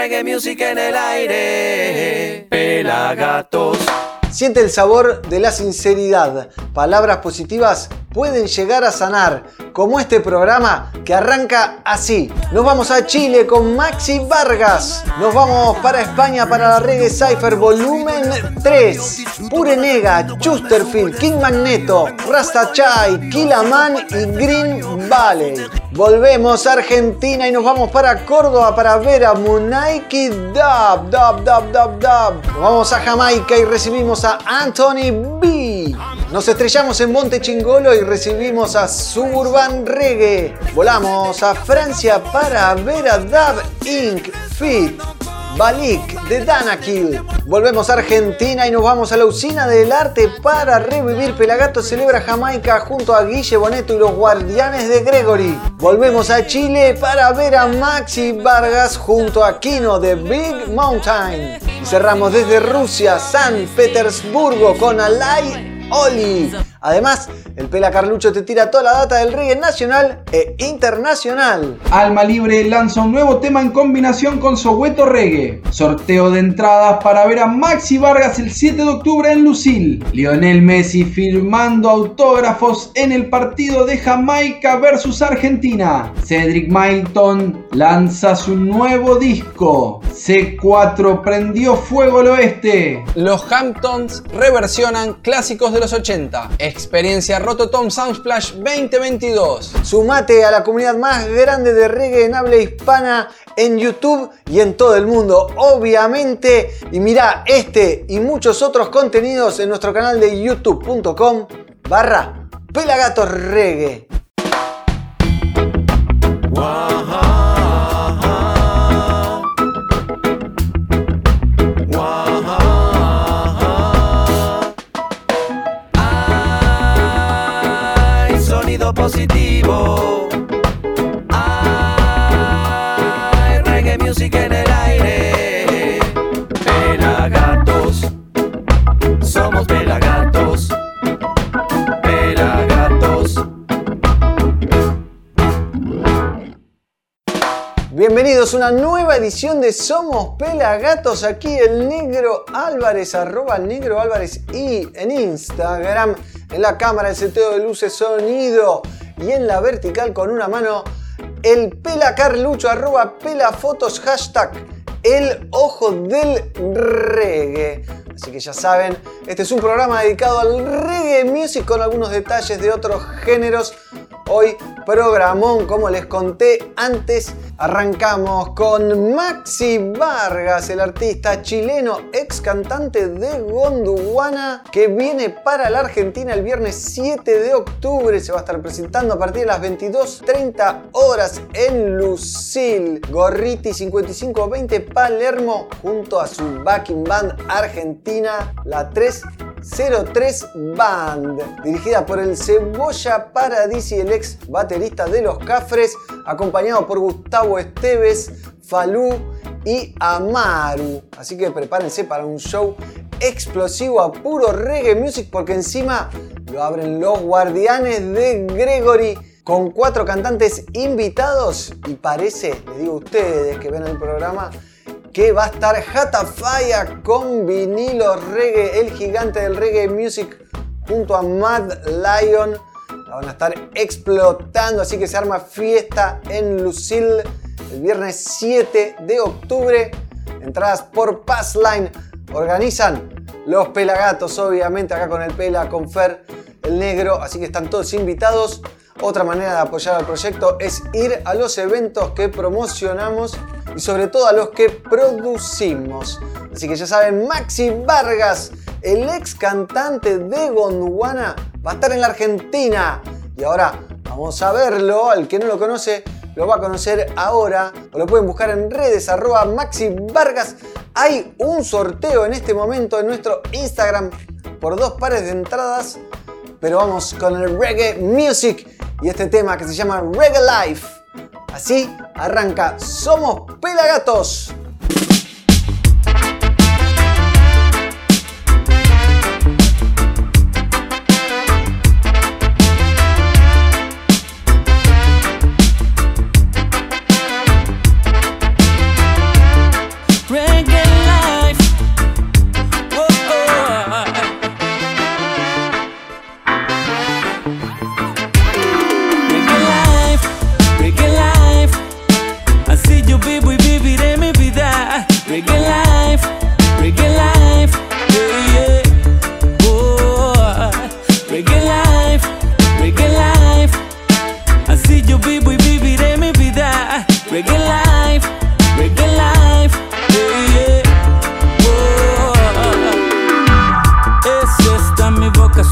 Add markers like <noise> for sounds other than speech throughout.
reggae music en el aire. Pelagatos. Siente el sabor de la sinceridad. Palabras positivas pueden llegar a sanar, como este programa que arranca así. Nos vamos a Chile con Maxi Vargas. Nos vamos para España para la Reggae Cypher Volumen 3. Pure Nega, Chusterfield, King Magneto, Rasta Chai, Killaman y Green Valley. Volvemos a Argentina y nos vamos para Córdoba para ver a Munaiki Dub, Dub, Dub, Dub, Dub. Nos vamos a Jamaica y recibimos a Anthony B. Nos estrellamos en Monte Chingolo y recibimos a Suburban Reggae. Volamos a Francia para ver a Dub Inc. Fit. Balik de Danakil. Volvemos a Argentina y nos vamos a la usina del arte para revivir Pelagato Celebra Jamaica junto a Guille Boneto y los Guardianes de Gregory. Volvemos a Chile para ver a Maxi Vargas junto a Kino de Big Mountain. Y cerramos desde Rusia, San Petersburgo con Alay Oli. Además, el Pela Carlucho te tira toda la data del reggae nacional e internacional. Alma Libre lanza un nuevo tema en combinación con Soweto Reggae. Sorteo de entradas para ver a Maxi Vargas el 7 de octubre en Lucil. Lionel Messi firmando autógrafos en el partido de Jamaica versus Argentina. Cedric Milton lanza su nuevo disco. C4 prendió fuego al oeste. Los Hamptons reversionan clásicos de los 80. Experiencia Rototom Soundsplash 2022. Sumate a la comunidad más grande de reggae en habla hispana en YouTube y en todo el mundo, obviamente. Y mira este y muchos otros contenidos en nuestro canal de youtube.com barra Pelagatos Reggae. Una nueva edición de Somos Pelagatos. Aquí el Negro Álvarez, arroba Negro Álvarez y en Instagram, en la cámara, el seteo de luces, sonido y en la vertical con una mano, el Pela Carlucho, arroba Pelafotos, hashtag el ojo del reggae. Así que ya saben, este es un programa dedicado al reggae music con algunos detalles de otros géneros. Hoy programón, como les conté antes, arrancamos con Maxi Vargas, el artista chileno, ex cantante de Gondwana, que viene para la Argentina el viernes 7 de octubre. Se va a estar presentando a partir de las 22.30 horas en Lucil, Gorriti 5520 Palermo, junto a su backing band argentina, la 3 03 Band, dirigida por el Cebolla Paradisi, el ex baterista de Los Cafres, acompañado por Gustavo Esteves, Falú y Amaru. Así que prepárense para un show explosivo a puro reggae music porque encima lo abren los guardianes de Gregory con cuatro cantantes invitados y parece, les digo a ustedes que ven el programa, que va a estar Hatafaya con vinilo reggae, el gigante del reggae music, junto a Mad Lion. La van a estar explotando, así que se arma fiesta en Lucille el viernes 7 de octubre. Entradas por Passline. Organizan los pelagatos, obviamente, acá con el Pela, con Fer, el negro. Así que están todos invitados. Otra manera de apoyar al proyecto es ir a los eventos que promocionamos y sobre todo a los que producimos. Así que ya saben, Maxi Vargas, el ex cantante de Gondwana, va a estar en la Argentina. Y ahora vamos a verlo, al que no lo conoce, lo va a conocer ahora, o lo pueden buscar en redes, arroba Maxi Vargas. Hay un sorteo en este momento en nuestro Instagram por dos pares de entradas, pero vamos con el reggae music y este tema que se llama Reggae Life. Así arranca Somos Pelagatos.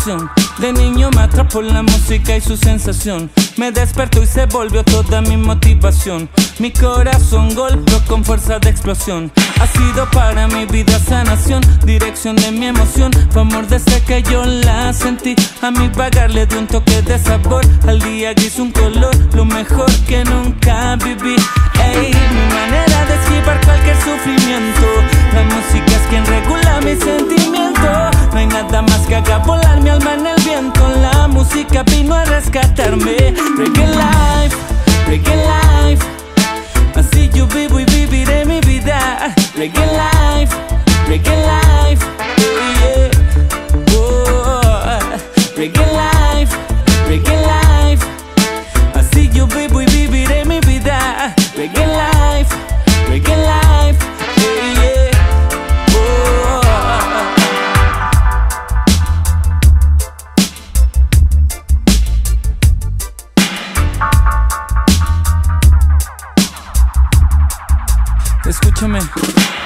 Mi vocación. De niño me atrapó la música y su sensación. Me despertó y se volvió toda mi motivación. Mi corazón golpeó con fuerza de explosión. Ha sido para mi vida sanación, dirección de mi emoción. Fue amor desde que yo la sentí. A mi pagarle de un toque de sabor. Al día gris un color, lo mejor que nunca viví. Ey, mi manera de esquivar cualquier sufrimiento. La música es quien regula mi sentimiento. No hay nada más que haga volar mi alma en el viento. La música vino a rescatarme. Reggae life, reggae life. Así yo vivo y viviré mi vida. Reggae life, reggae life. Yeah, yeah. Oh, reggae life, reggae life. Así yo vivo y viviré mi vida. Reggae life, reggae life.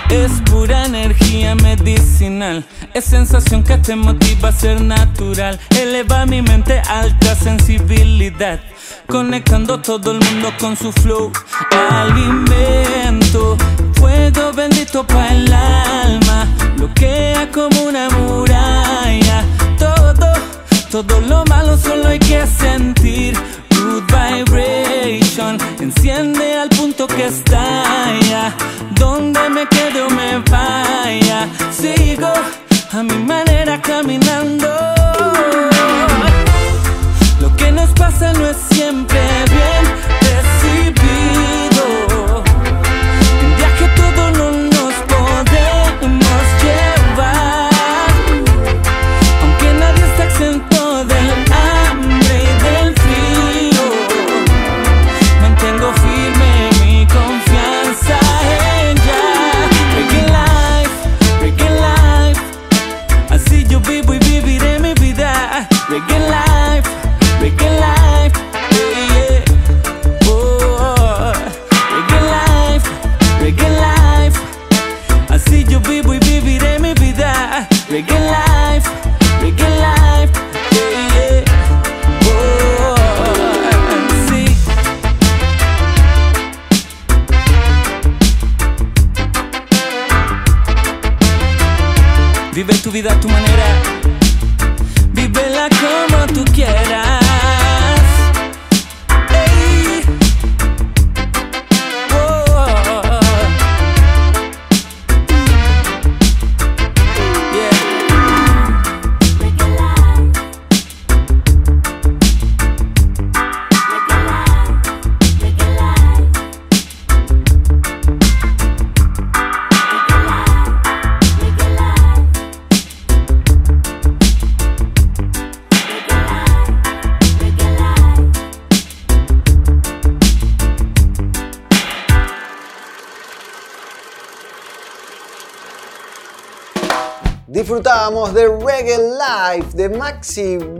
Es pura energía medicinal. Es sensación que te motiva a ser natural. Eleva mi mente alta sensibilidad. Conectando todo el mundo con su flow. Alimento, fuego bendito para el alma. Bloquea como una muralla. Todo, todo lo malo solo hay que sentir. Vibration, enciende al punto que estalla. Donde me quede o me vaya, sigo a mi manera caminando. Lo que nos pasa no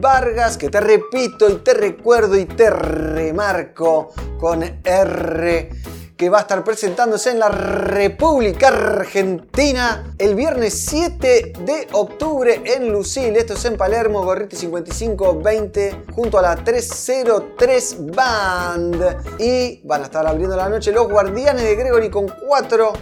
Vargas, que te repito y te recuerdo y te remarco con R, que va a estar presentándose en la República Argentina el viernes 7 de octubre en Lucil. Esto es en Palermo, Gorriti 5520, junto a la 303 Band. Y van a estar abriendo la noche los Guardianes de Gregory con cuatro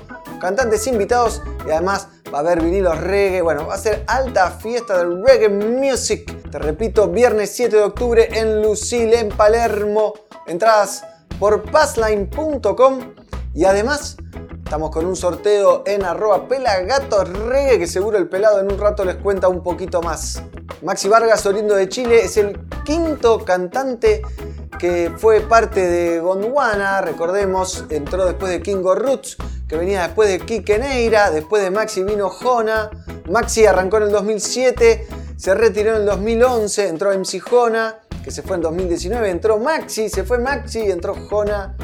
cantantes invitados y además va a haber vinilos reggae. Bueno, va a ser alta fiesta del reggae music. Te repito, viernes 7 de octubre en Lucille, en Palermo. Entradas por passline.com y además estamos con un sorteo en arroba pelagatorreggae que seguro el pelado en un rato les cuenta un poquito más. Maxi Vargas, oriundo de Chile, es el quinto cantante que fue parte de Gondwana, recordemos, entró después de Kingo Roots, que venía después de Kike Neira, después de Maxi vino Jona, Maxi arrancó en el 2007, se retiró en el 2011, entró MC Jona, que se fue en 2019, entró Maxi, se fue Maxi y entró Jona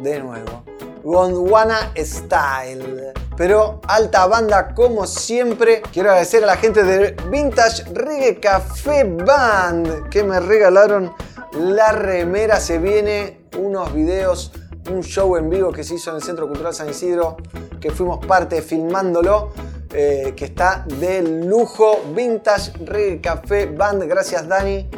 de nuevo. Gondwana Style. Pero alta banda como siempre. Quiero agradecer a la gente de Vintage Reggae Café Band que me regalaron la remera. Se viene unos videos un show en vivo que se hizo en el Centro Cultural San Isidro, que fuimos parte filmándolo, eh, que está de lujo. Vintage Reggae Café Band. Gracias Dani,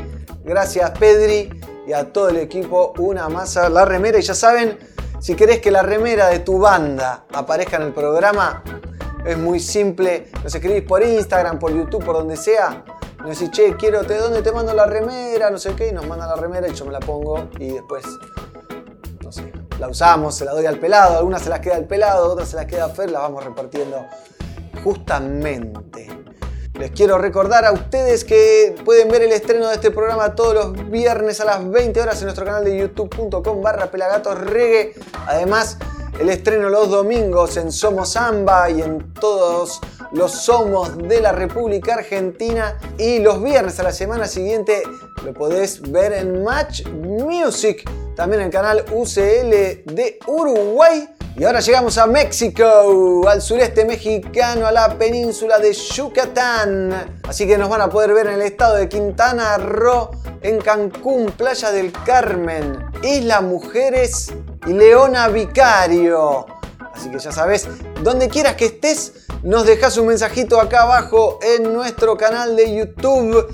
gracias Pedri y a todo el equipo. Una masa, la remera. Y ya saben, si querés que la remera de tu banda aparezca en el programa, es muy simple. Nos escribís por Instagram, por YouTube, por donde sea. Nos decís, che, quiero, ¿de dónde te mando la remera? No sé qué. Y nos mandan la remera y yo me la pongo. Y después, no sé, la usamos, se la doy al pelado. Algunas se las queda al pelado, otras se las queda a Fer. Las vamos repartiendo justamente. Les quiero recordar a ustedes que pueden ver el estreno de este programa todos los viernes a las 20 horas en nuestro canal de youtube.com barra pelagatos Además, el estreno los domingos en Somos Samba y en todos los Somos de la República Argentina. Y los viernes a la semana siguiente lo podés ver en Match Music, también en el canal UCL de Uruguay. Y ahora llegamos a México, al sureste mexicano, a la península de Yucatán. Así que nos van a poder ver en el estado de Quintana Roo, en Cancún, Playa del Carmen, Isla Mujeres y Leona Vicario. Así que ya sabes, donde quieras que estés, nos dejas un mensajito acá abajo en nuestro canal de YouTube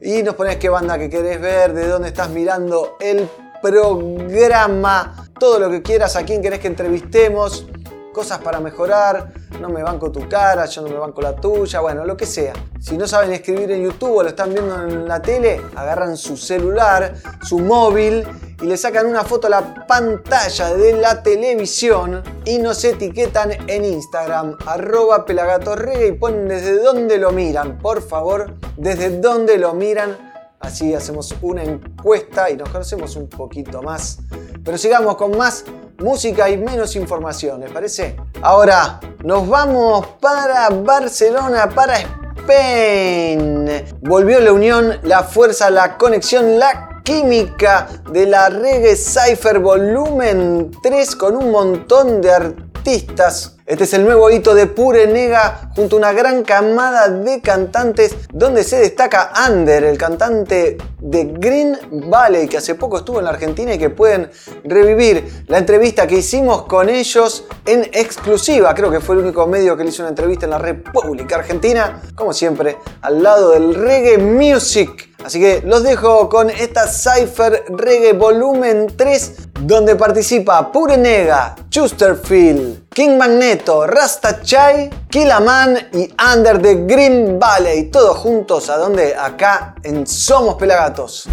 y nos pones qué banda que querés ver, de dónde estás mirando el programa, todo lo que quieras, a quién querés que entrevistemos, cosas para mejorar, no me banco tu cara, yo no me banco la tuya, bueno, lo que sea. Si no saben escribir en YouTube o lo están viendo en la tele, agarran su celular, su móvil y le sacan una foto a la pantalla de la televisión y nos etiquetan en Instagram, arroba pelagatorrega y ponen desde dónde lo miran, por favor, desde dónde lo miran Así hacemos una encuesta y nos conocemos un poquito más. Pero sigamos con más música y menos información, ¿les parece? Ahora nos vamos para Barcelona, para Spain. Volvió la unión, la fuerza, la conexión, la química de la Reggae Cypher Volumen 3 con un montón de artistas este es el nuevo hito de Pure Nega junto a una gran camada de cantantes donde se destaca Ander, el cantante de Green Valley que hace poco estuvo en la Argentina y que pueden revivir la entrevista que hicimos con ellos en exclusiva. Creo que fue el único medio que le hizo una entrevista en la República Argentina, como siempre, al lado del reggae music. Así que los dejo con esta Cypher Reggae Volumen 3, donde participa Pure Nega, Chusterfield, King Magneto, Rasta Chai, Killaman y Under the Green Valley. Todos juntos a donde acá en Somos Pelagatos.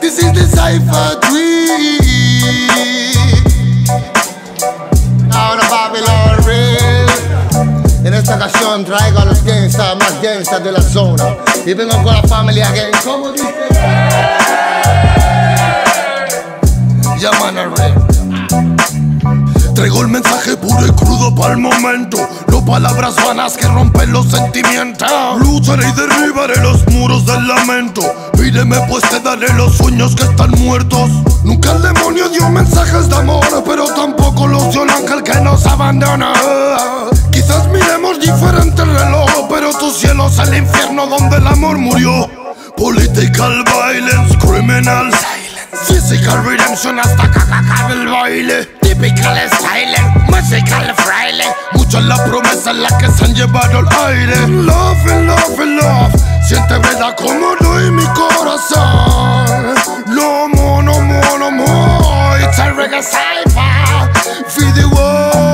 This is the En esta ocasión traigo a los gangsters más gangsters de la zona. Y vengo con la familia gang. ¿Cómo dice? llaman al rey. Traigo el mensaje puro y crudo para el momento. No palabras vanas que rompen los sentimientos. Lucharé y derribaré los muros del lamento. Pídeme pues te daré los sueños que están muertos. Nunca el demonio dio mensajes de amor, pero tampoco los dio el ángel que nos abandona. Quizás miremos diferente el reloj, pero tu cielo es el infierno donde el amor murió. Political violence, criminals. Physical redemption hasta caca el baile. Typical style, musical fraile. Muchas las promesas las que se han llevado al aire. Love, love, love. Siente verdad como doy mi corazón. No more, no more, no more. It's a reggae cypher. Feed the world.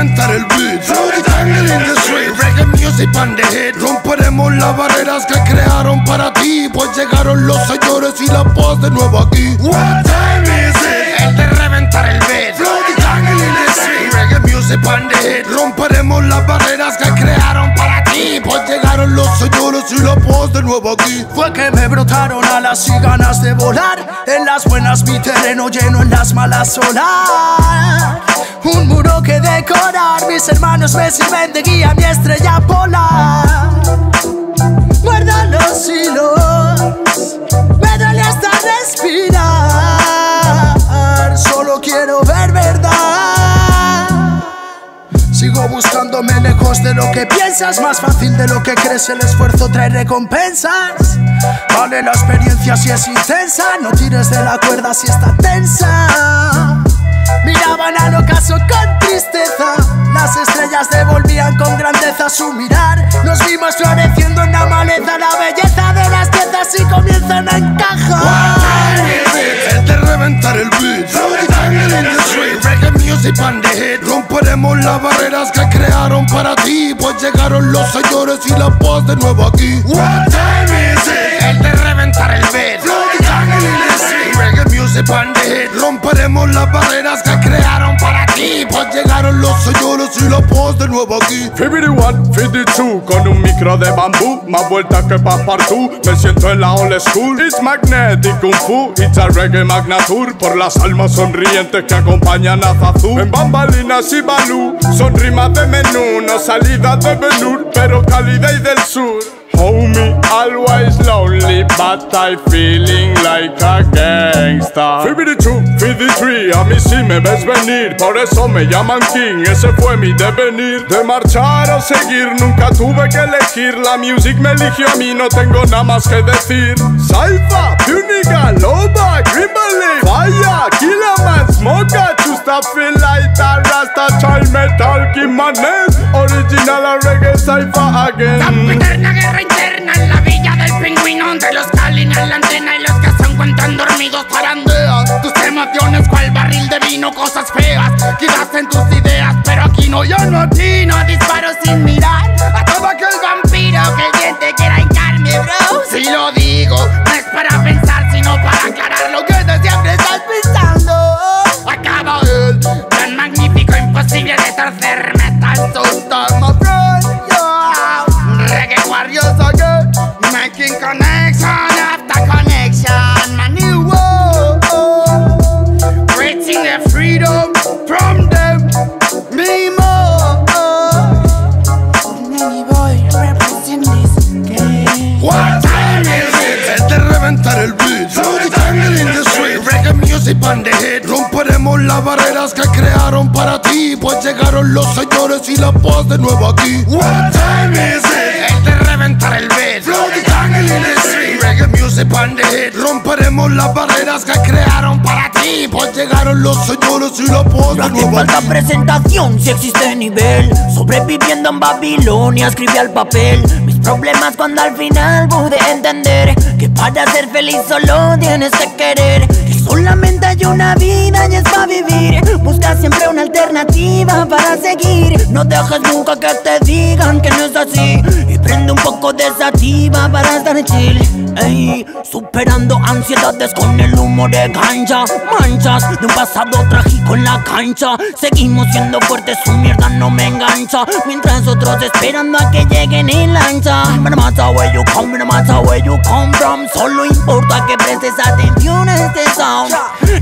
Reventar el beat. Flow tangle in the street. Reggae music on the hit. Romperemos las barreras que crearon para ti. Pues llegaron los señores y la paz de nuevo aquí. What time is it? El de reventar el beat. Flow the tangle in the street. Reggae music on the hit. Romperemos las barreras que crearon para ti. Pues llegaron los señores y la paz de nuevo aquí. Fue que me brotaron alas y ganas de volar. En las buenas mi terreno lleno, en las malas solar. Un muro que decorar, mis hermanos me sirven de guía, mi estrella polar. Guarda los hilos, me duele hasta respirar. Solo quiero ver verdad. Sigo buscándome lejos lejos de lo que piensas, más fácil de lo que crees, el esfuerzo trae recompensas. Vale la experiencia si es intensa, no tires de la cuerda si está tensa. Miraban al ocaso con tristeza, las estrellas devolvían con grandeza su mirar. Nos vimos floreciendo en la maleza, la belleza de las piezas y comienzan a encajar. El de reventar el beat, reggae music and the hit. Romperemos las barreras que crearon para ti, pues llegaron los señores y la paz de nuevo aquí. What time is it? El de reventar el beat, reggae the hit. Romperemos las barreras que crearon para ti, pues llegaron los señores y la paz de nuevo aquí. 51, 52, con un micro de bambú, más vueltas que passepartout. Me siento en la old school. It's magnetic kung fu, it's a reggae magnatur. Por las almas sonrientes que acompañan a Zazú. En bambalinas y balú, son rimas de menú, no salidas de Benur, pero calidad y del sur. Homie, always lonely, but I feeling like a gangsta. 52, 53, a mí sí me ves venir, por eso me llaman King, ese fue mi devenir. De marchar o seguir, nunca tuve que elegir, la music me eligió a mí, no tengo nada más que decir. Saifa, Puniga, Loba, Grimble, Fire, Killaman, Smoka, Chusta, Feel Light, Rasta, Child Metal, Kimanes, Original a Reggae Saifa again. Eterna guerra interna en la villa del pingüino De los que alinean la antena y los que se encuentran dormidos zarandean Tus emociones cual barril de vino, cosas feas Quizás en tus ideas, pero aquí no, yo no atino Disparo sin mirar a todo aquel vampiro que el diente quiera hincarme, bro Si lo digo, no es para pensar, sino para aclarar lo que tú siempre estás barreras que crearon para ti, pues llegaron los señores y la paz de nuevo aquí. What time is it? El de reventar el Hit. Romperemos las barreras que crearon para ti, pues llegaron los señores y la paz No hace falta presentación si existe nivel. Sobreviviendo en Babilonia escribí al papel. Mis problemas cuando al final pude entender Que para ser feliz solo tienes que querer. Que solamente hay una vida y es para vivir. Busca siempre una alternativa para seguir. No dejes nunca que te digan que no es así. Y prende un poco de sativa para estar chill Ey, superando ansiedades con el humo de gancha Manchas de un pasado trágico en la cancha. Seguimos siendo fuertes, su mierda no me engancha. Mientras otros esperando a que lleguen en lancha. No matter where you come, no matter where you come from. Solo importa que prestes atención a este sound.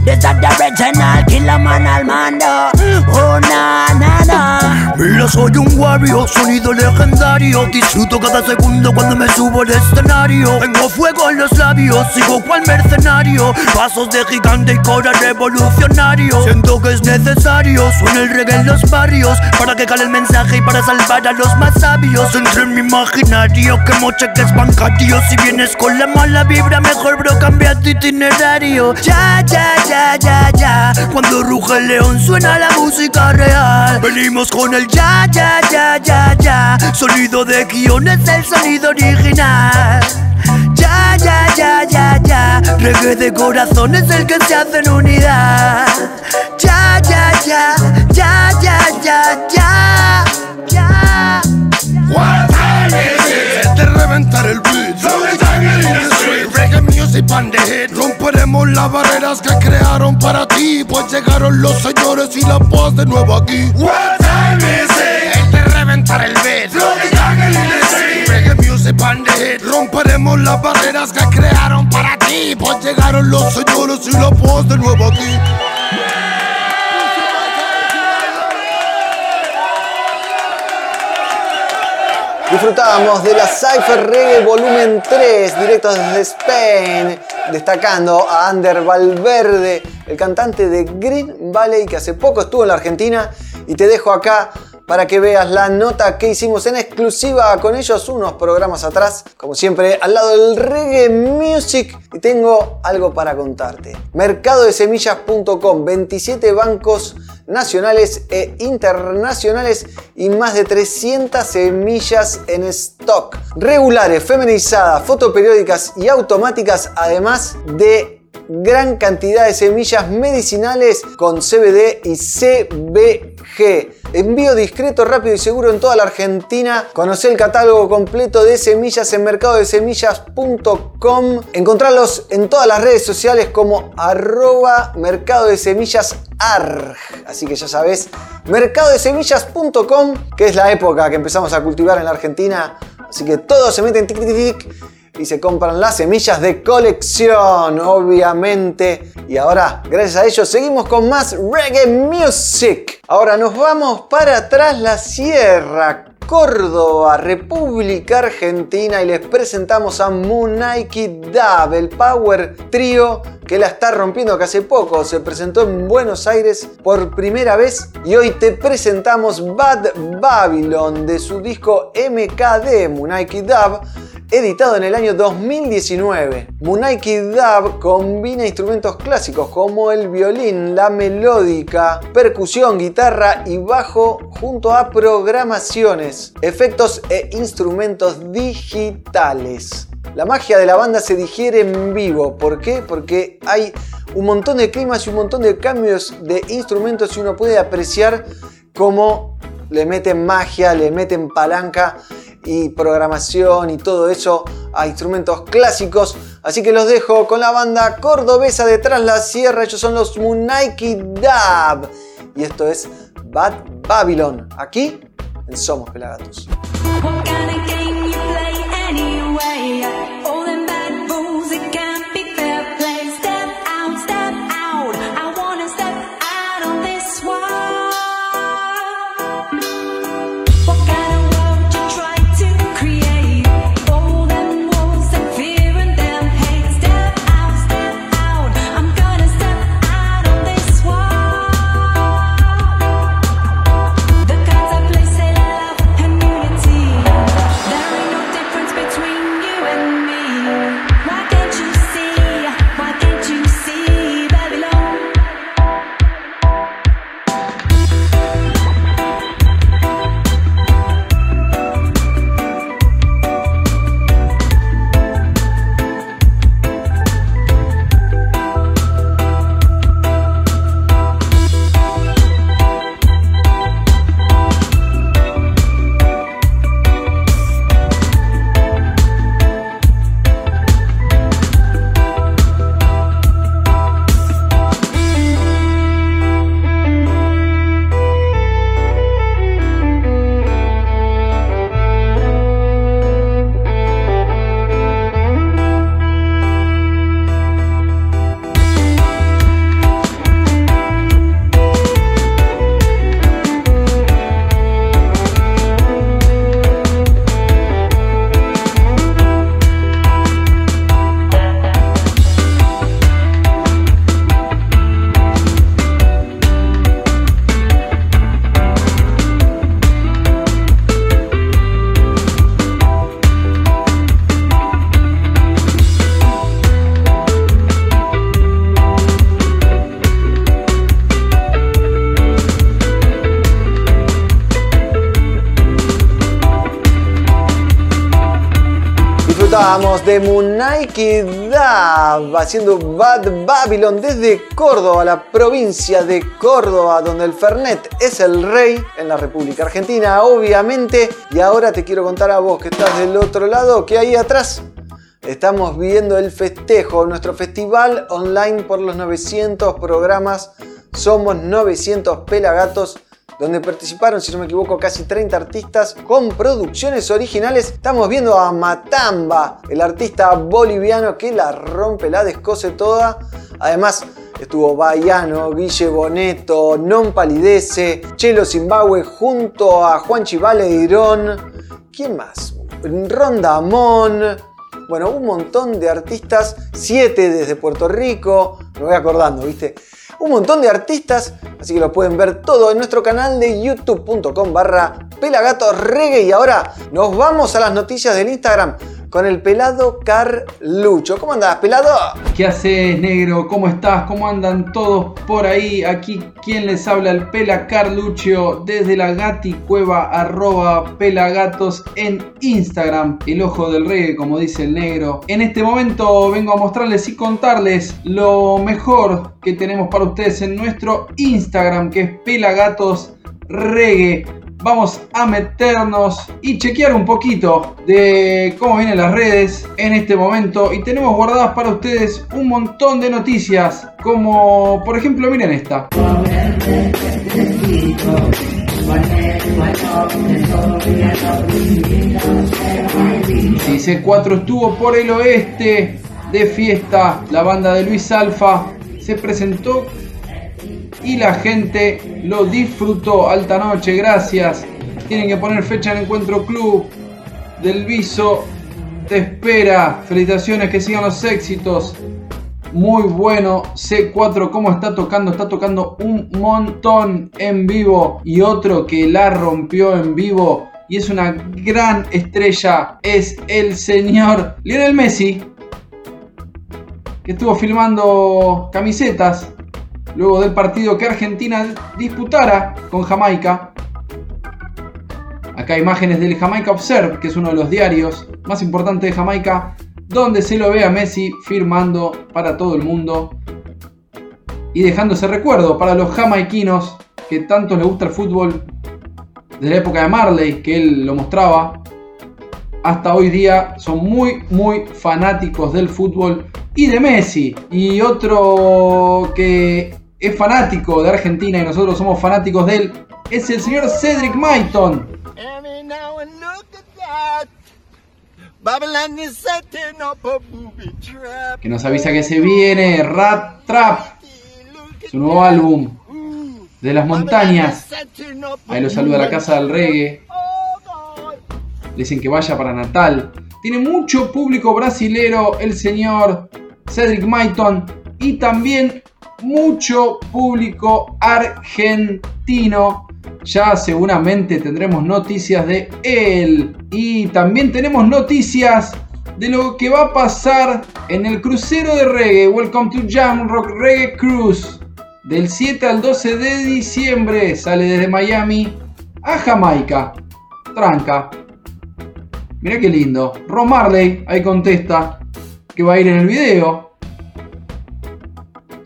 Desde the original, killer man al mando. Oh na na na. Mira, soy un warrior, sonido legendario. Disfruto cada segundo cuando me subo al escenario. Fuego en los labios, sigo cual mercenario. Pasos de gigante y cora revolucionario. Siento que es necesario, suena el reggae en los barrios. Para que cale el mensaje y para salvar a los más sabios. Entre mi imaginario, que moche que es bancario. Si vienes con la mala vibra, mejor bro, cambia tu itinerario. Ya, ya, ya, ya, ya. Cuando ruge el león, suena la música real. Venimos con el ya, ya, ya, ya, ya. Sonido de guion es el sonido original. Ya, ya, ya, ya, ya. Reggae de corazón es el que se hace en unidad. Ya, ya, ya, ya, ya, ya, ya. Ya. What time is it? De reventar el beat. Rudy Tangle in the street. Reggae music the hit. Romperemos las barreras que crearon para ti, pues llegaron los señores y la paz de nuevo aquí. What time is it? De reventar el beat. Rudy Tangle in the street. Romperemos las barreras que crearon para ti, pues llegaron los señores y la paz de nuevo aquí. Disfrutábamos de la Cypher Reggae Volumen 3, directo desde Spain, destacando a Ander Valverde, el cantante de Green Valley que hace poco estuvo en la Argentina. Y te dejo acá para que veas la nota que hicimos en exclusiva con ellos unos programas atrás. Como siempre, al lado del reggae music. Y tengo algo para contarte. Mercadodesemillas.com, 27 bancos nacionales e internacionales y más de 300 semillas en stock. Regulares, feminizadas, fotoperiódicas y automáticas, además de gran cantidad de semillas medicinales con CBD y CBG. Envío discreto, rápido y seguro en toda la Argentina. Conoce el catálogo completo de semillas en mercadodesemillas.com. Encontrarlos en todas las redes sociales como arroba mercado de semillas Así que ya sabes, mercadodesemillas.com, que es la época que empezamos a cultivar en la Argentina. Así que todos se meten tic tic tic y se compran las semillas de colección, obviamente. Y ahora, gracias a ellos, seguimos con más reggae music. Ahora nos vamos para atrás la sierra. Córdoba, República Argentina y les presentamos a Munaiki Dab, el power trio que la está rompiendo que hace poco se presentó en Buenos Aires por primera vez y hoy te presentamos Bad Babylon de su disco MKD Munaiki Dab editado en el año 2019. Munaiki Dub combina instrumentos clásicos como el violín, la melódica, percusión, guitarra y bajo junto a programaciones, efectos e instrumentos digitales. La magia de la banda se digiere en vivo. ¿Por qué? Porque hay un montón de climas y un montón de cambios de instrumentos y uno puede apreciar cómo le meten magia, le meten palanca y programación y todo eso a instrumentos clásicos. Así que los dejo con la banda cordobesa detrás la sierra. Ellos son los Munaiki Dab. Y esto es Bad Babylon. Aquí en Somos Pelagatos. De Munaiki Dab haciendo Bad Babylon desde Córdoba, la provincia de Córdoba, donde el Fernet es el rey en la República Argentina, obviamente. Y ahora te quiero contar a vos que estás del otro lado, que ahí atrás estamos viendo el festejo, nuestro festival online por los 900 programas. Somos 900 pelagatos donde participaron, si no me equivoco, casi 30 artistas con producciones originales. Estamos viendo a Matamba, el artista boliviano que la rompe, la descose toda. Además, estuvo Baiano, Guille Boneto, Non Palidece, Chelo Zimbabue junto a Juan Chivale Irón. ¿Quién más? Ronda Amón. Bueno, un montón de artistas, siete desde Puerto Rico, me voy acordando, ¿viste? Un montón de artistas, así que lo pueden ver todo en nuestro canal de youtube.com barra pelagatorreggae. Y ahora nos vamos a las noticias del Instagram con el pelado Carlucho. ¿Cómo andás, pelado? ¿Qué haces, negro? ¿Cómo estás? ¿Cómo andan todos por ahí? Aquí, ¿quién les habla? El Pela Carlucho desde la Gati Cueva, arroba pelagatos en Instagram. El ojo del reggae, como dice el negro. En este momento vengo a mostrarles y contarles lo mejor que tenemos para ustedes en nuestro Instagram, que es pelagatos reggae vamos a meternos y chequear un poquito de cómo vienen las redes en este momento. Y tenemos guardadas para ustedes un montón de noticias como por ejemplo miren esta. Si C4 estuvo por el oeste de fiesta, la banda de Luis Alfa se presentó y la gente lo disfrutó. Alta noche, gracias. Tienen que poner fecha en Encuentro Club. Del Viso te espera. Felicitaciones, que sigan los éxitos. Muy bueno. C4, ¿cómo está tocando? Está tocando un montón en vivo. Y otro que la rompió en vivo. Y es una gran estrella. Es el señor Lionel Messi. Que estuvo filmando camisetas luego del partido que Argentina disputara con Jamaica. Acá imágenes del Jamaica Observe, que es uno de los diarios más importantes de Jamaica, donde se lo ve a Messi firmando para todo el mundo y dejando ese recuerdo para los jamaiquinos que tanto les gusta el fútbol desde la época de Marley, que él lo mostraba, hasta hoy día son muy, muy fanáticos del fútbol y de Messi. Y otro que es fanático de Argentina y nosotros somos fanáticos de él, es el señor Cedric Maiton. Que nos avisa que se viene Rat Trap, su nuevo álbum de las montañas. Ahí lo saluda la casa del reggae. dicen que vaya para Natal. Tiene mucho público brasilero el señor Cedric Maiton y también mucho público argentino. Ya seguramente tendremos noticias de él. Y también tenemos noticias de lo que va a pasar en el crucero de reggae. Welcome to Jam Rock Reggae Cruise. Del 7 al 12 de diciembre sale desde Miami a Jamaica. Tranca. Mira qué lindo. Ron Marley ahí contesta que va a ir en el video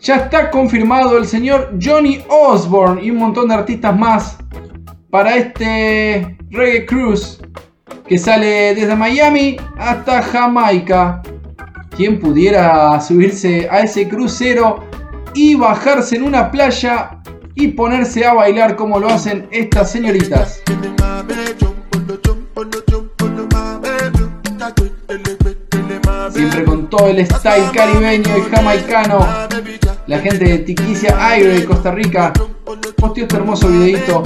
ya está confirmado el señor Johnny Osborne y un montón de artistas más para este Reggae Cruise que sale desde Miami hasta Jamaica. Quien pudiera subirse a ese crucero y bajarse en una playa y ponerse a bailar como lo hacen estas señoritas. Siempre con todo el style caribeño y jamaicano la gente de Tiquicia Aire de Costa Rica posteó este hermoso videito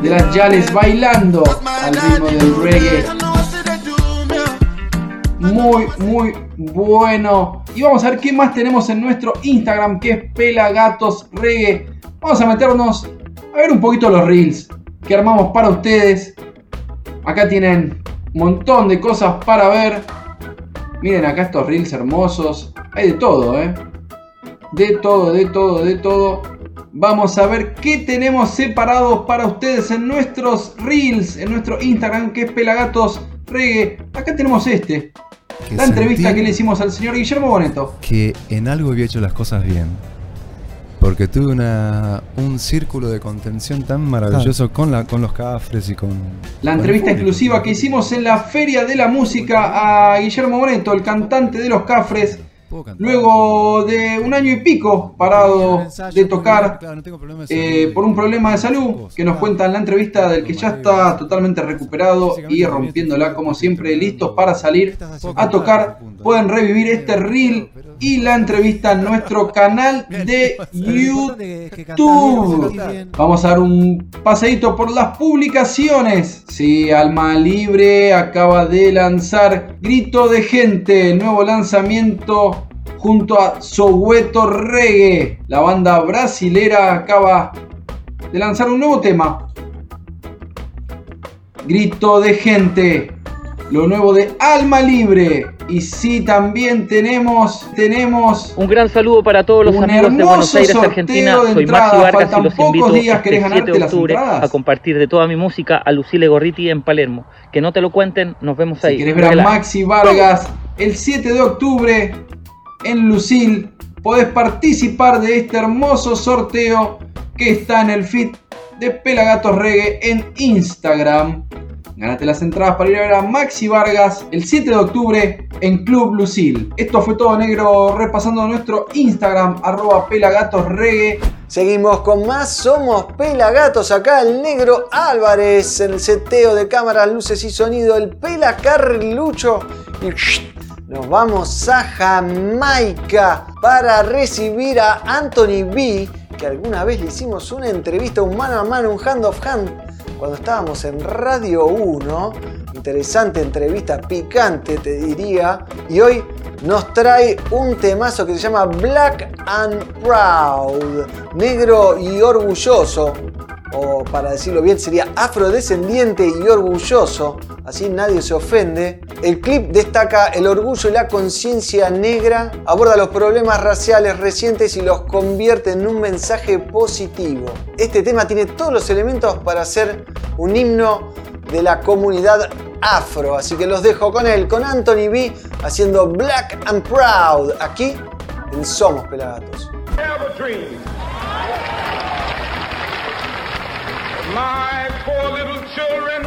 de las Yales bailando al ritmo del reggae. Muy, muy bueno. Y vamos a ver qué más tenemos en nuestro Instagram, que es Pelagatos Reggae. Vamos a meternos a ver un poquito los reels que armamos para ustedes. Acá tienen un montón de cosas para ver. Miren acá estos reels hermosos. Hay de todo, ¿eh? De todo, de todo, de todo. Vamos a ver qué tenemos separados para ustedes en nuestros reels, en nuestro Instagram, que es Pelagatos Reggae. Acá tenemos este. La entrevista que le hicimos al señor Guillermo Boneto. Que en algo había hecho las cosas bien. Porque tuve una, un círculo de contención tan maravilloso con, la, con los cafres y con... La entrevista exclusiva que hicimos en la Feria de la Música a Guillermo Boneto, el cantante de los cafres, Luego de un año y pico parado de tocar eh, por un problema de salud, que nos cuenta en la entrevista del que ya está totalmente recuperado y rompiéndola como siempre, listos para salir a tocar, pueden revivir este reel y la entrevista en nuestro canal de YouTube. Vamos a dar un paseíto por las publicaciones. Sí, Alma Libre acaba de lanzar Grito de Gente, nuevo lanzamiento junto a Soweto Reggae. La banda brasilera acaba de lanzar un nuevo tema. Grito de gente. Lo nuevo de Alma Libre. Y sí, también tenemos, tenemos. Un gran saludo para todos los amigos de Buenos Aires, Argentina. Soy Maxi Vargas y los invito este 7 de octubre a compartir de toda mi música a Lucile Gorriti en Palermo. Que no te lo cuenten, nos vemos ahí. Si querés ver a Maxi Vargas el 7 de octubre en Lucil, podés participar de este hermoso sorteo que está en el feed de Pelagatos Reggae en Instagram. Ganate las entradas para ir a ver a Maxi Vargas el 7 de octubre en Club Lucil. Esto fue todo negro repasando nuestro Instagram arroba pelagatosregue. Seguimos con más Somos Pelagatos. Acá el negro Álvarez en el seteo de cámaras, luces y sonido. El Pela Carlucho. Y nos vamos a Jamaica para recibir a Anthony B. Que alguna vez le hicimos una entrevista, un mano a mano, un hand of hand cuando estábamos en Radio 1. Interesante entrevista, picante te diría. Y hoy nos trae un temazo que se llama Black and Proud, negro y orgulloso. O para decirlo bien sería afrodescendiente y orgulloso, así nadie se ofende. El clip destaca el orgullo y la conciencia negra, aborda los problemas raciales recientes y los convierte en un mensaje positivo. Este tema tiene todos los elementos para ser un himno de la comunidad afro, así que los dejo con él, con Anthony B haciendo Black and Proud, aquí en Somos Pelagatos. My poor little children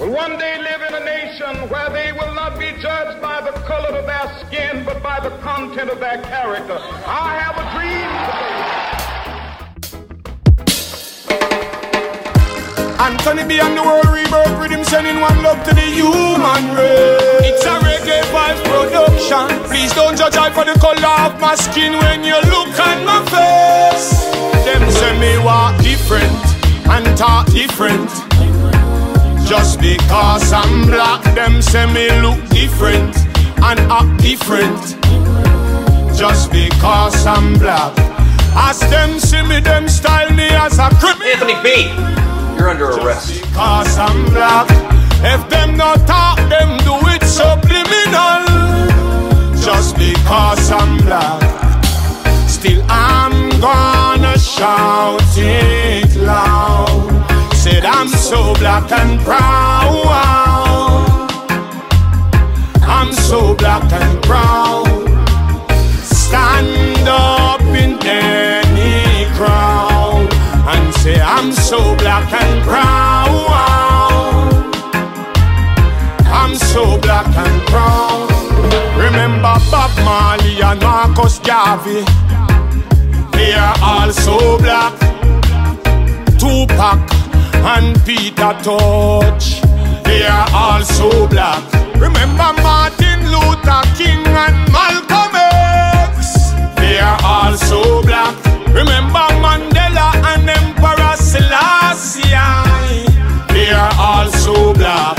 will one day live in a nation where they will not be judged by the color of their skin, but by the content of their character. I have a dream Anthony B and the world rebirth rhythm sending one love to the human race. It's a reggae vibe production. Please don't judge I for the color of my skin when you look at my face. Them say me walk different and talk different. Just because I'm black, them say me look different and act different. Just because I'm black. As them see me, them style me as a criminal. Anthony B, you're under arrest. Just because I'm black. If them not talk, them do it subliminal. Just because I'm black. Still I'm gonna shout it loud. Said I'm so black and proud. I'm so black and proud. Stand up in any crowd and say I'm so black and proud. I'm so black and proud. Remember Bob Marley and Marcus Garvey. They are all so black. Tupac and Peter Touch. They are all so black. Remember Martin Luther King and Malcolm X. They are all so black. Remember Mandela and Emperor Selassie. They are all so black.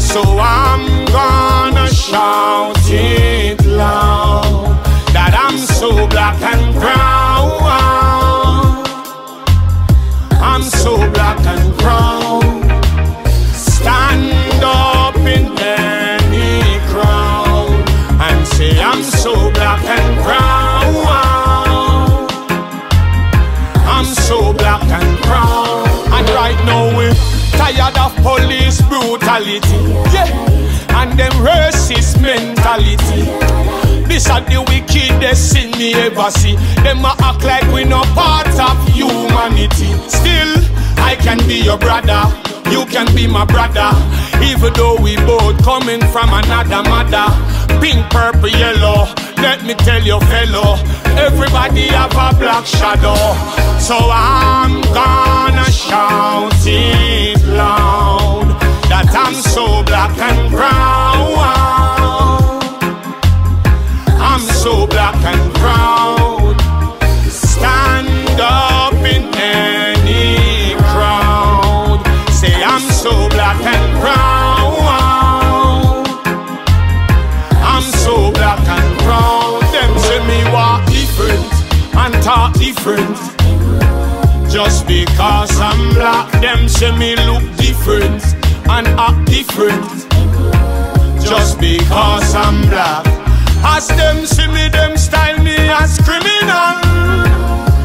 So I'm gonna shout it loud black and proud. I'm so black and proud. Stand up in any crowd and say I'm so black and proud. I'm so black and proud. And right now we're tired of police brutality. Yeah. And them racist mentality. This are the wickedest sin me ever see. Them a act like we no part of humanity. Still, I can be your brother. You can be my brother. Even though we both coming from another mother. Pink, purple, yellow. Let me tell you, fellow. Everybody have a black shadow. So I'm gonna shout it loud. That I'm so black and proud. Different. Just because I'm black, them say me look different and act different. Just because I'm black, as them see me, them style me as criminal.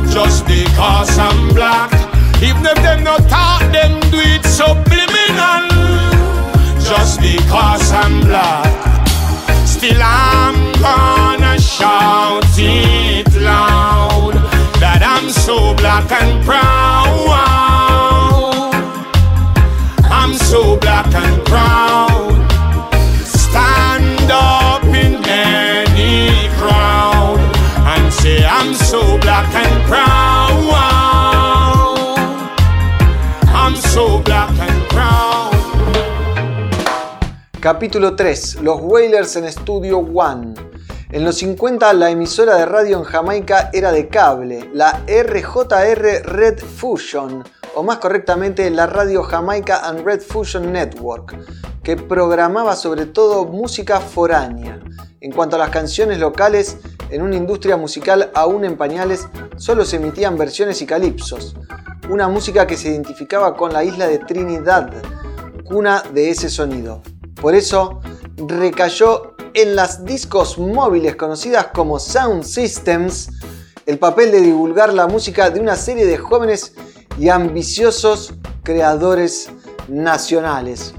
Just because I'm black, even if them not talk, them do it subliminal. Just because I'm black, still I'm gonna shout it I'm so black and proud. I'm so black and proud. Stand up in any crowd and say I'm so black and proud. I'm so black and proud. Capítulo 3. Los Wailers en Studio One. En los 50 la emisora de radio en Jamaica era de cable, la RJR Red Fusion, o más correctamente la radio Jamaica and Red Fusion Network, que programaba sobre todo música foránea. En cuanto a las canciones locales, en una industria musical aún en pañales, solo se emitían versiones y calipsos, una música que se identificaba con la isla de Trinidad, cuna de ese sonido. Por eso recayó en las discos móviles conocidas como Sound Systems el papel de divulgar la música de una serie de jóvenes y ambiciosos creadores nacionales.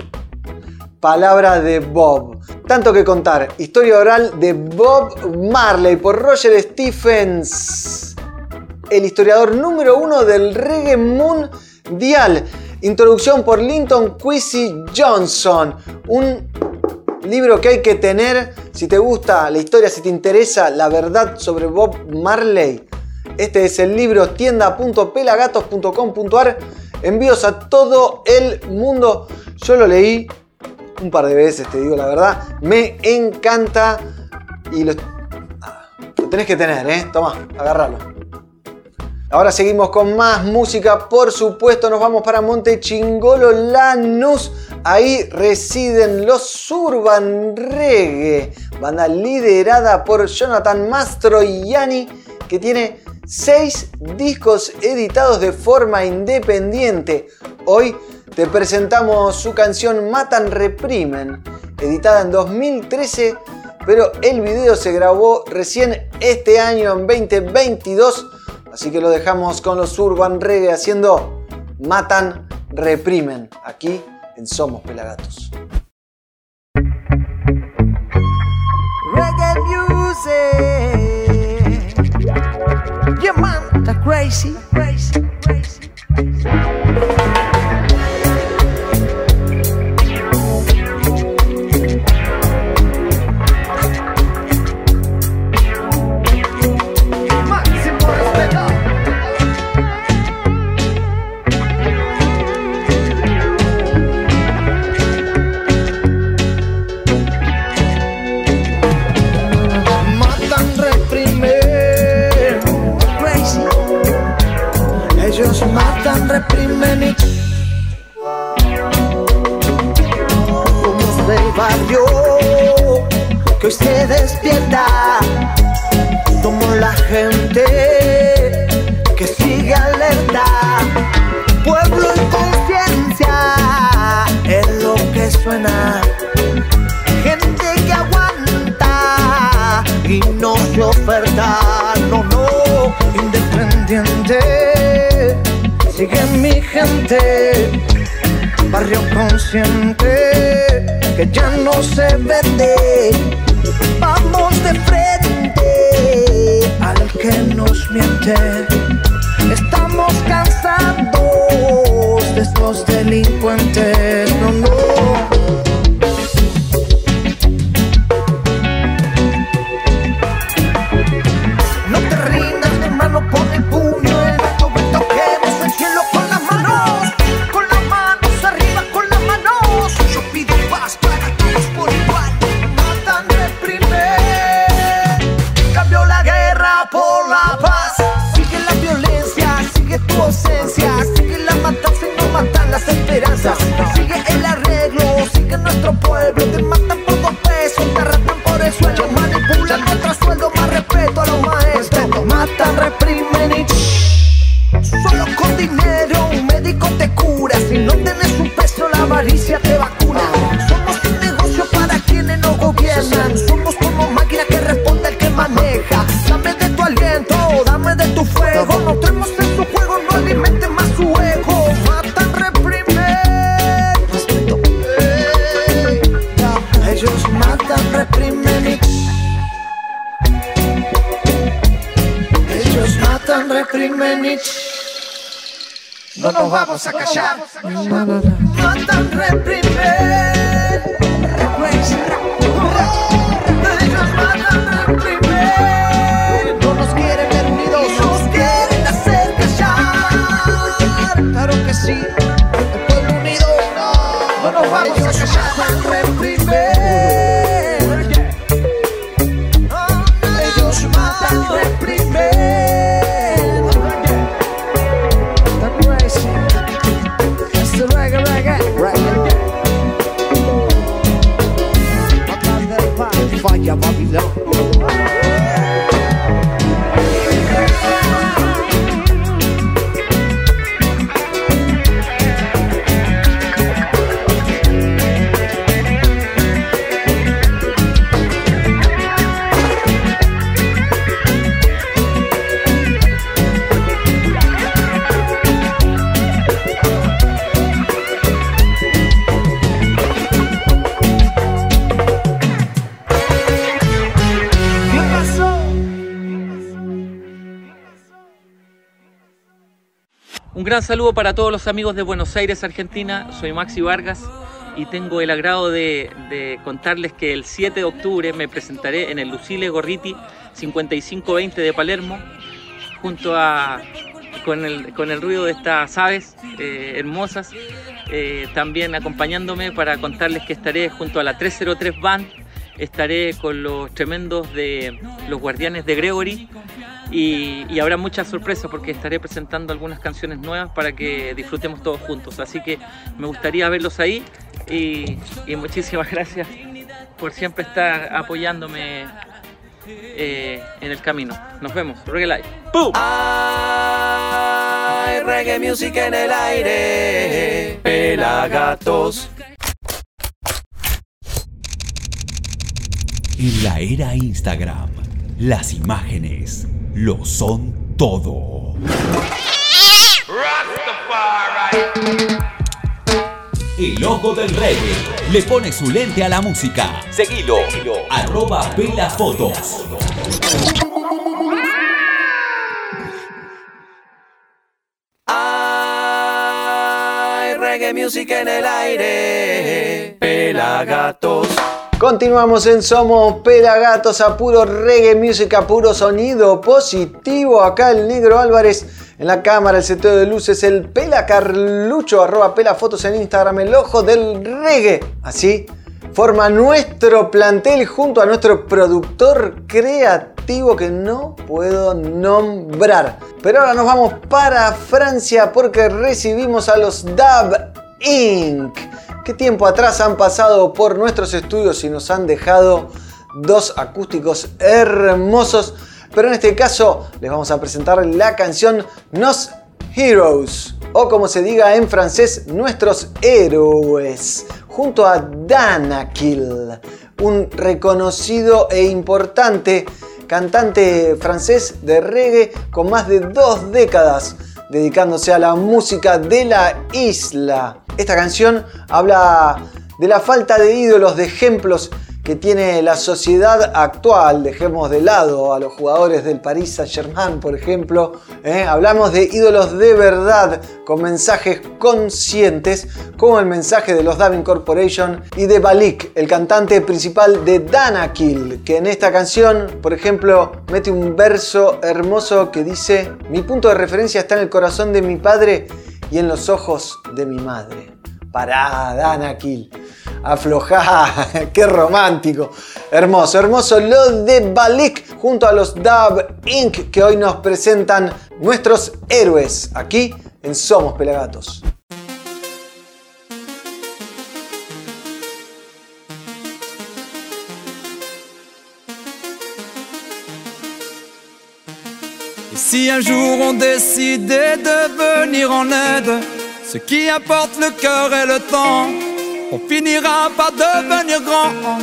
Palabra de Bob. Tanto que contar. Historia oral de Bob Marley por Roger Stephens. El historiador número uno del reggae mundial. Introducción por Linton Quincy Johnson. Un libro que hay que tener si te gusta la historia, si te interesa la verdad sobre Bob Marley. Este es el libro tienda.pelagatos.com.ar. Envíos a todo el mundo. Yo lo leí un par de veces, te digo la verdad. Me encanta y lo, lo tenés que tener, ¿eh? Toma, agárralo. Ahora seguimos con más música, por supuesto nos vamos para Monte Chingolo Lanús. Ahí residen los Urban Reggae, banda liderada por Jonathan Mastroianni que tiene seis discos editados de forma independiente. Hoy te presentamos su canción Matan Reprimen, editada en 2013, pero el video se grabó recién este año en 2022 Así que lo dejamos con los Urban Reggae haciendo Matan, Reprimen, aquí en Somos Pelagatos. Reggae music. Crazy, crazy, crazy. reprimen y como el barrio que hoy se despierta como la gente consciente que ya no se vende. Vamos de frente al que nos miente. Estamos cansados de estos delincuentes, no, no. Vamos a callar. Matan, reprimen. Ellos matan, reprimen. No nos quieren ver unidos. Nos quieren hacer callar. Claro que sí. El pueblo unido. No nos vamos a callar. Gran saludo para todos los amigos de Buenos Aires, Argentina. Soy Maxi Vargas y tengo el agrado de, de contarles que el 7 de octubre me presentaré en el Lucile Gorriti 5520 de Palermo junto a con el, con el ruido de estas aves eh, hermosas, eh, también acompañándome para contarles que estaré junto a la 303 Band, estaré con los tremendos de los guardianes de Gregory y, y, habrá muchas sorpresas porque estaré presentando algunas canciones nuevas para que disfrutemos todos juntos. Así que me gustaría verlos ahí y, y muchísimas <laughs> gracias por siempre estar apoyándome eh, en el camino. Nos vemos. Reggae Live. ¡Pum! Hay reggae music en el aire. Pelagatos. En la era Instagram, las imágenes lo son todo. El ojo del reggae le pone su lente a la música. Seguilo. Arroba Pelafotos. Hay reggae music en el aire. Pelagatos. Continuamos en Somos Pelagatos a puro reggae music, a puro sonido positivo. Acá el negro Álvarez en la cámara, el seteo de luces, el Pela Carlucho, arroba Pela Fotos en Instagram, el ojo del reggae. Así forma nuestro plantel junto a nuestro productor creativo que no puedo nombrar. Pero ahora nos vamos para Francia porque recibimos a los Dab Inc. ¿Qué tiempo atrás han pasado por nuestros estudios y nos han dejado dos acústicos hermosos? Pero en este caso les vamos a presentar la canción Nos Heroes, o como se diga en francés, Nuestros Héroes, junto a Danakil, un reconocido e importante cantante francés de reggae con más de dos décadas dedicándose a la música de la isla. Esta canción habla de la falta de ídolos, de ejemplos que tiene la sociedad actual. Dejemos de lado a los jugadores del Paris Saint-Germain, por ejemplo. ¿eh? Hablamos de ídolos de verdad, con mensajes conscientes, como el mensaje de los Davin Corporation y de Balik, el cantante principal de Danakil, que en esta canción, por ejemplo, mete un verso hermoso que dice: Mi punto de referencia está en el corazón de mi padre y en los ojos de mi madre. Pará, Danakil aflojá, <laughs> qué romántico. Hermoso, hermoso lo de Balik junto a los Dub Inc. que hoy nos presentan nuestros héroes aquí en Somos Pelagatos. Si un jour on décidait de venir en aide, ce qui apporte le cœur et le temps, on finira par devenir grand.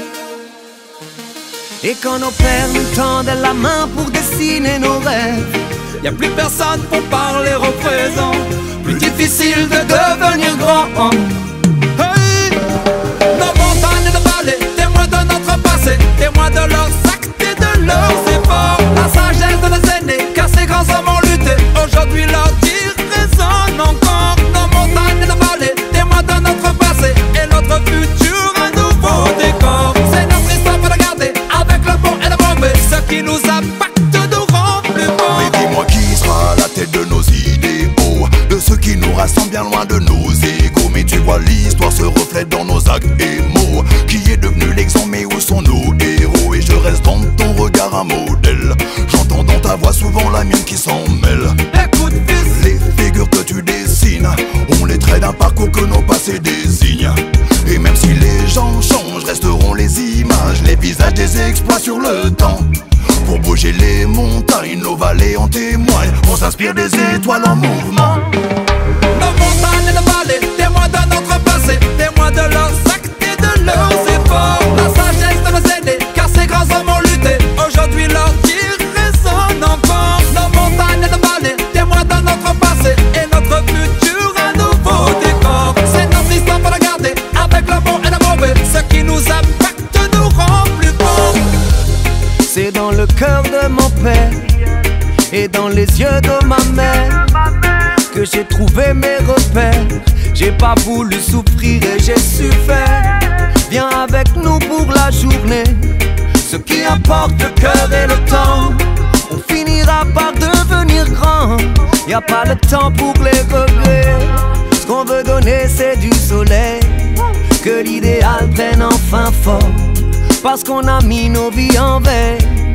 Et quand nos pères nous tendent la main pour dessiner nos rêves, y a plus personne pour parler au présent, plus difficile de devenir grand. Hey nos montagnes de vallées, témoins de notre passé, témoins de leurs actes et de leurs efforts, sont bien loin de nos échos Mais tu vois l'histoire se reflète dans nos actes et mots. Qui est devenu l'exemple mais où sont nos héros? Et je reste dans ton regard un modèle. J'entends dans ta voix souvent la mienne qui s'en mêle. Les figures que tu dessines On les traite d'un parcours que nos passés désignent. Et même si les gens changent resteront les images Les visages des exploits sur le temps. Pour bouger les montagnes, nos vallées en témoignent. On s'inspire des étoiles en mouvement nos montagnes et nos vallées, témoins de notre passé, témoins de leurs actes et de leurs efforts. La sagesse de nos aînés, car ces grands hommes ont lutté. Aujourd'hui, leur tir résonne encore. Nos montagnes et nos vallées, témoins de notre passé et notre futur, un nouveau décor. C'est notre histoire pour la garder, avec le et le mauvais. Ce qui nous impacte nous rend plus forts. C'est dans le cœur de mon père et dans les yeux de ma mère que j'ai trouvé mes repères. J'ai pas voulu souffrir et j'ai su faire. Viens avec nous pour la journée. Ce qui importe le cœur et le temps. On finira par devenir grand. Y a pas le temps pour les regrets. Ce qu'on veut donner, c'est du soleil. Que l'idéal prenne enfin forme. Parce qu'on a mis nos vies en veille.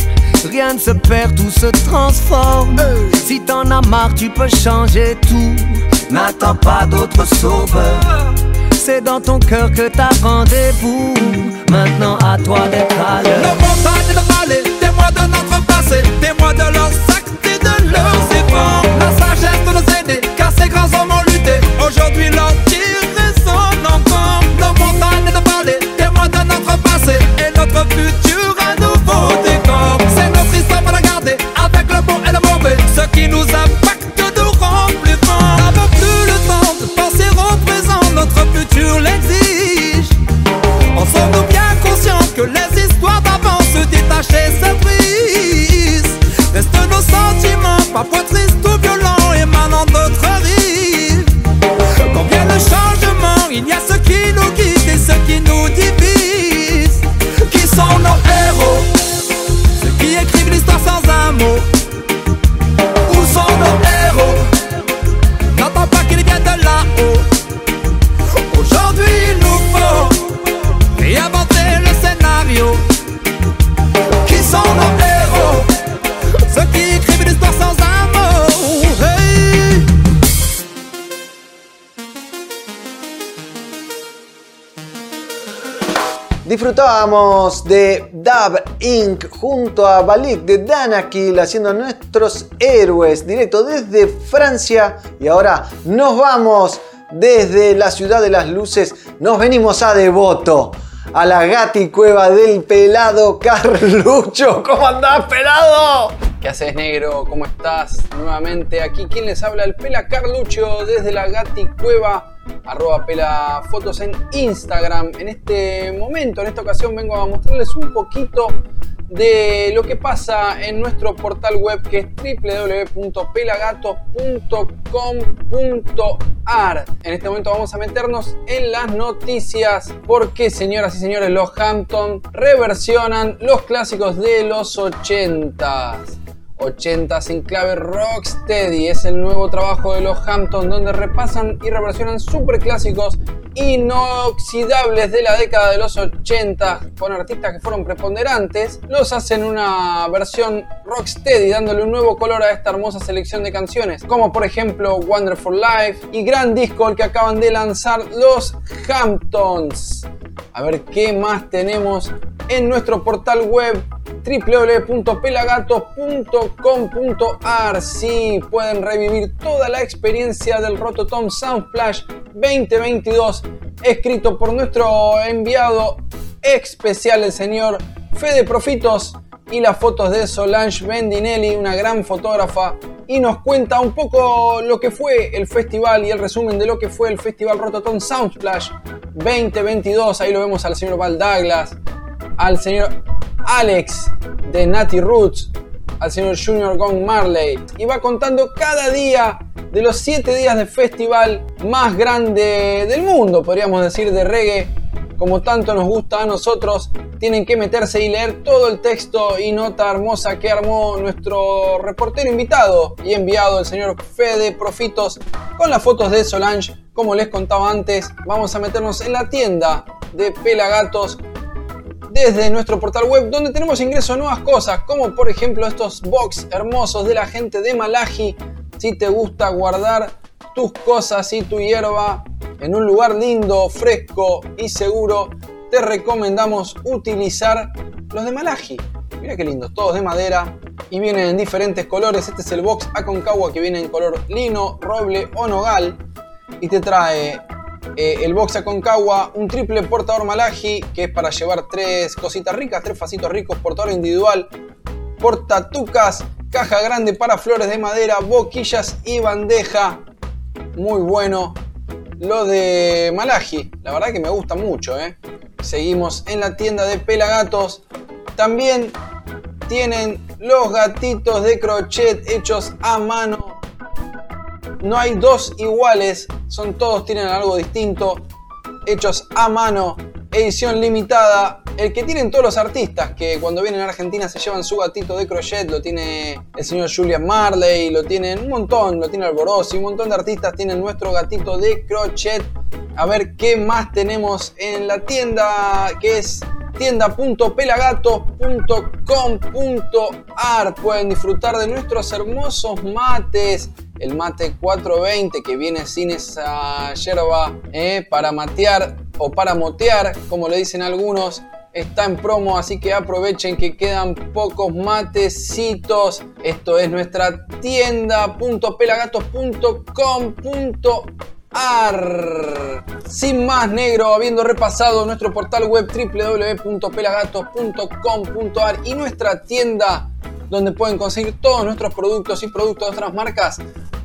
Rien ne se perd, tout se transforme. Si t'en as marre, tu peux changer tout. N'attends pas d'autre sauveur. C'est dans ton cœur que t'as rendez-vous. Maintenant à toi d'être à l'heure. montagnes et nos vallées, témoins de notre passé, témoins de leurs actes et de leurs efforts. La sagesse de nos aînés, car ces grands hommes ont lutté. Aujourd'hui, leur De Dab Inc. junto a Balik de Danakil haciendo nuestros héroes directo desde Francia. Y ahora nos vamos desde la ciudad de las luces. Nos venimos a Devoto, a la gati cueva del pelado Carlucho. ¿Cómo andás, pelado? ¿Qué haces, negro? ¿Cómo estás? Nuevamente aquí, quien les habla? El Pela Carlucho desde la Gati Cueva, arroba Pela Fotos en Instagram. En este momento, en esta ocasión, vengo a mostrarles un poquito de lo que pasa en nuestro portal web que es www.pelagatos.com.ar. En este momento vamos a meternos en las noticias porque, señoras y señores, los Hampton reversionan los clásicos de los 80s. 80s en clave Rocksteady es el nuevo trabajo de los Hamptons donde repasan y reversionan super clásicos inoxidables de la década de los 80 con artistas que fueron preponderantes. Los hacen una versión Rocksteady dándole un nuevo color a esta hermosa selección de canciones como por ejemplo Wonderful Life y gran disco el que acaban de lanzar los Hamptons. A ver qué más tenemos en nuestro portal web www.pelagatos.com.ar Sí, pueden revivir toda la experiencia del Rototom Soundflash 2022 escrito por nuestro enviado especial el señor Fede Profitos y las fotos de Solange Bendinelli, una gran fotógrafa y nos cuenta un poco lo que fue el festival y el resumen de lo que fue el festival Rototom Soundsplash 2022. Ahí lo vemos al señor Val Douglas, al señor Alex de Natty Roots, al señor Junior Gong Marley y va contando cada día de los 7 días de festival más grande del mundo, podríamos decir, de reggae. Como tanto nos gusta a nosotros, tienen que meterse y leer todo el texto y nota hermosa que armó nuestro reportero invitado y enviado, el señor Fede Profitos, con las fotos de Solange. Como les contaba antes, vamos a meternos en la tienda de Pelagatos desde nuestro portal web donde tenemos ingreso a nuevas cosas, como por ejemplo estos box hermosos de la gente de Malaji. Si te gusta guardar tus cosas y tu hierba en un lugar lindo, fresco y seguro, te recomendamos utilizar los de Malaji. Mira qué lindos, todos de madera y vienen en diferentes colores. Este es el box Aconcagua que viene en color lino, roble o nogal y te trae eh, el box Aconcagua, un triple portador Malaji que es para llevar tres cositas ricas, tres fasitos ricos, portador individual, portatucas, caja grande para flores de madera, boquillas y bandeja. Muy bueno. Lo de Malaji, la verdad que me gusta mucho. ¿eh? Seguimos en la tienda de Pelagatos. También tienen los gatitos de crochet hechos a mano. No hay dos iguales, son todos tienen algo distinto, hechos a mano, edición limitada, el que tienen todos los artistas que cuando vienen a Argentina se llevan su gatito de crochet, lo tiene el señor Julian Marley, lo tienen un montón, lo tiene Alborosi, un montón de artistas tienen nuestro gatito de crochet. A ver qué más tenemos en la tienda que es tienda.pelagatos.com.ar. Pueden disfrutar de nuestros hermosos mates. El mate 420 que viene sin esa yerba eh, para matear o para motear, como le dicen algunos. Está en promo, así que aprovechen que quedan pocos matecitos. Esto es nuestra tienda.pelagatos.com.ar Ar. Sin más negro, habiendo repasado nuestro portal web www.pelagatos.com.ar y nuestra tienda donde pueden conseguir todos nuestros productos y productos de otras marcas,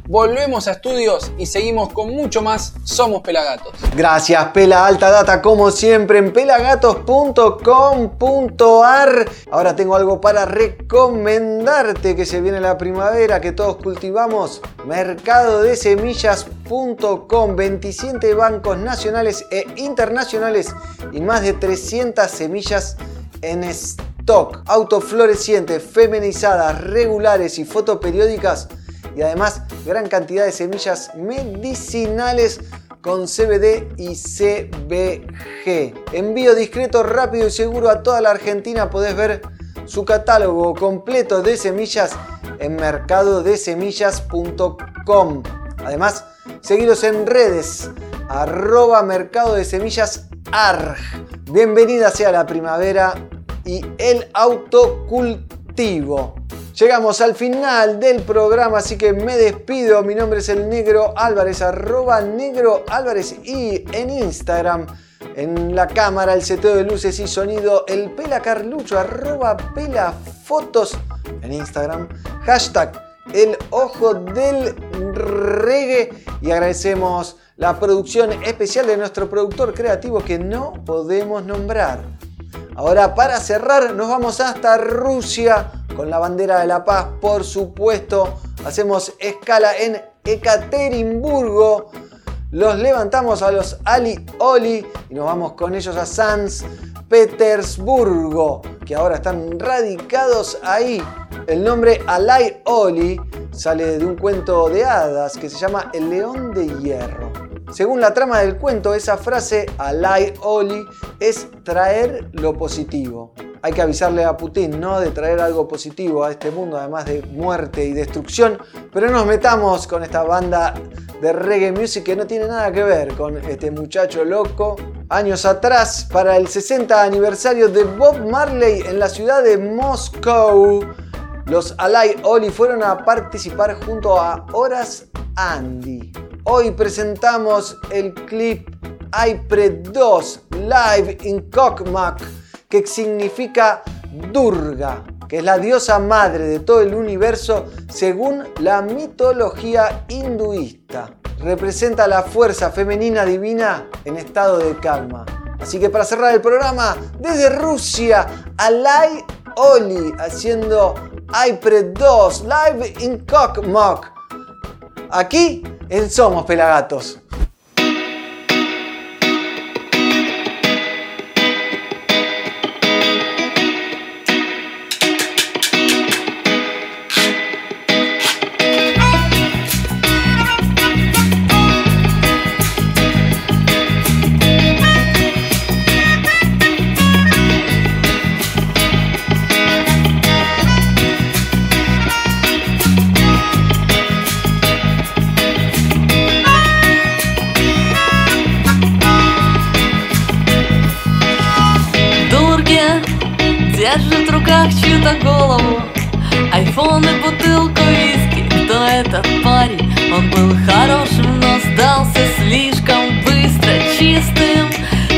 volvemos a estudios y seguimos con mucho más Somos Pelagatos. Gracias, Pela Alta Data, como siempre, en pelagatos.com.ar. Ahora tengo algo para recomendarte que se viene la primavera, que todos cultivamos. Mercado de Semillas.com, 27 bancos nacionales e internacionales y más de 300 semillas en stock. Autoflorecientes, feminizadas, regulares y fotoperiódicas y además gran cantidad de semillas medicinales con CBD y CBG. Envío discreto, rápido y seguro a toda la Argentina. Podés ver su catálogo completo de semillas en mercadodesemillas.com. Además, seguiros en redes, arroba mercado de semillas ARG. Bienvenida sea la primavera y el autocultivo. Llegamos al final del programa, así que me despido. Mi nombre es el Negro Álvarez, arroba Negro Álvarez y en Instagram, en la cámara, el seteo de luces y sonido, el Pela Carlucho, arroba Pela Fotos en Instagram, hashtag el ojo del reggae y agradecemos la producción especial de nuestro productor creativo que no podemos nombrar. Ahora para cerrar nos vamos hasta Rusia con la bandera de la paz, por supuesto. Hacemos escala en Ekaterimburgo. Los levantamos a los Ali Oli y nos vamos con ellos a San Petersburgo, que ahora están radicados ahí. El nombre Alai Oli sale de un cuento de hadas que se llama El León de Hierro. Según la trama del cuento, esa frase Alai Oli es traer lo positivo hay que avisarle a Putin, ¿no? De traer algo positivo a este mundo, además de muerte y destrucción. Pero nos metamos con esta banda de reggae music que no tiene nada que ver con este muchacho loco. Años atrás, para el 60 aniversario de Bob Marley en la ciudad de Moscú, los Alay Oli fueron a participar junto a Horas Andy. Hoy presentamos el clip iPred 2 Live in Cockmack que significa Durga, que es la diosa madre de todo el universo según la mitología hinduista. Representa la fuerza femenina divina en estado de calma. Así que para cerrar el programa, desde Rusia, Alay Oli haciendo iPred 2 Live in Cockmock. Aquí en Somos Pelagatos. Как чью-то голову. Айфон и бутылку виски Кто этот парень? Он был хорошим, но сдался слишком быстро Чистым,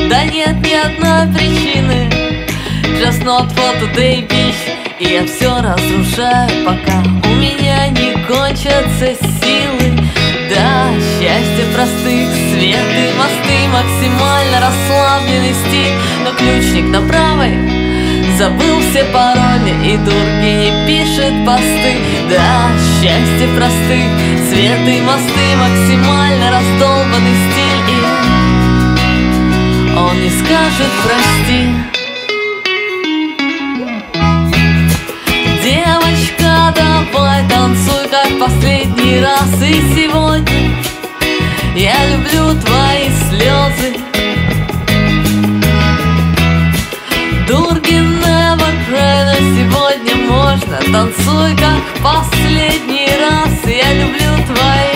да нет ни одной причины. Just not for today, bitch И я все разрушаю, пока у меня не кончатся силы. Да, счастье простых, свет и мосты Максимально расслабленный стиль. Но ключник на правой Забыл все пароли и дурги не пишет посты. Да, счастье простых, свет и мосты Максимально раздолбанный стиль. И он не скажет прости Девочка, давай танцуй как последний раз. И сегодня я люблю твои слезы. Дургин можно Танцуй как последний раз Я люблю твои.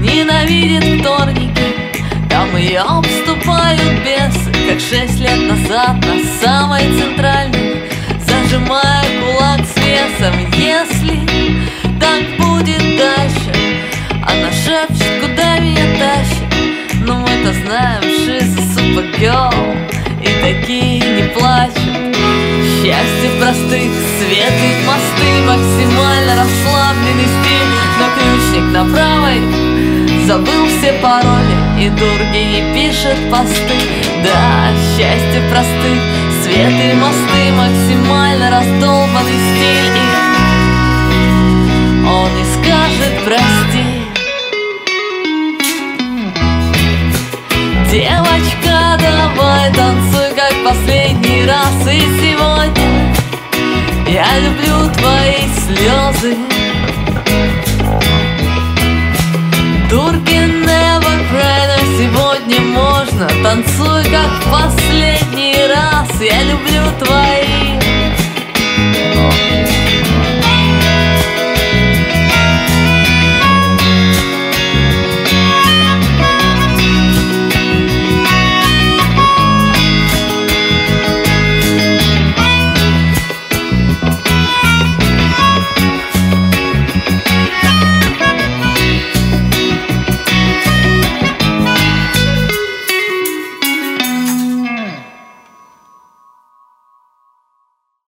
Ненавидит вторники Там ее обступают бесы Как шесть лет назад на самой центральной Знаем, she's a super girl И такие не плачут. Счастье в простых, свет и мосты Максимально расслабленный стиль. Но ключник на правой Забыл все пароли. И дурги не пишет посты. Да, счастье простых, свет и мосты Максимально раздолбанный стиль Девочка, давай танцуй как последний раз. И сегодня я люблю твои слезы. Дуркин never cry, сегодня можно. Танцуй как последний раз. Я люблю твои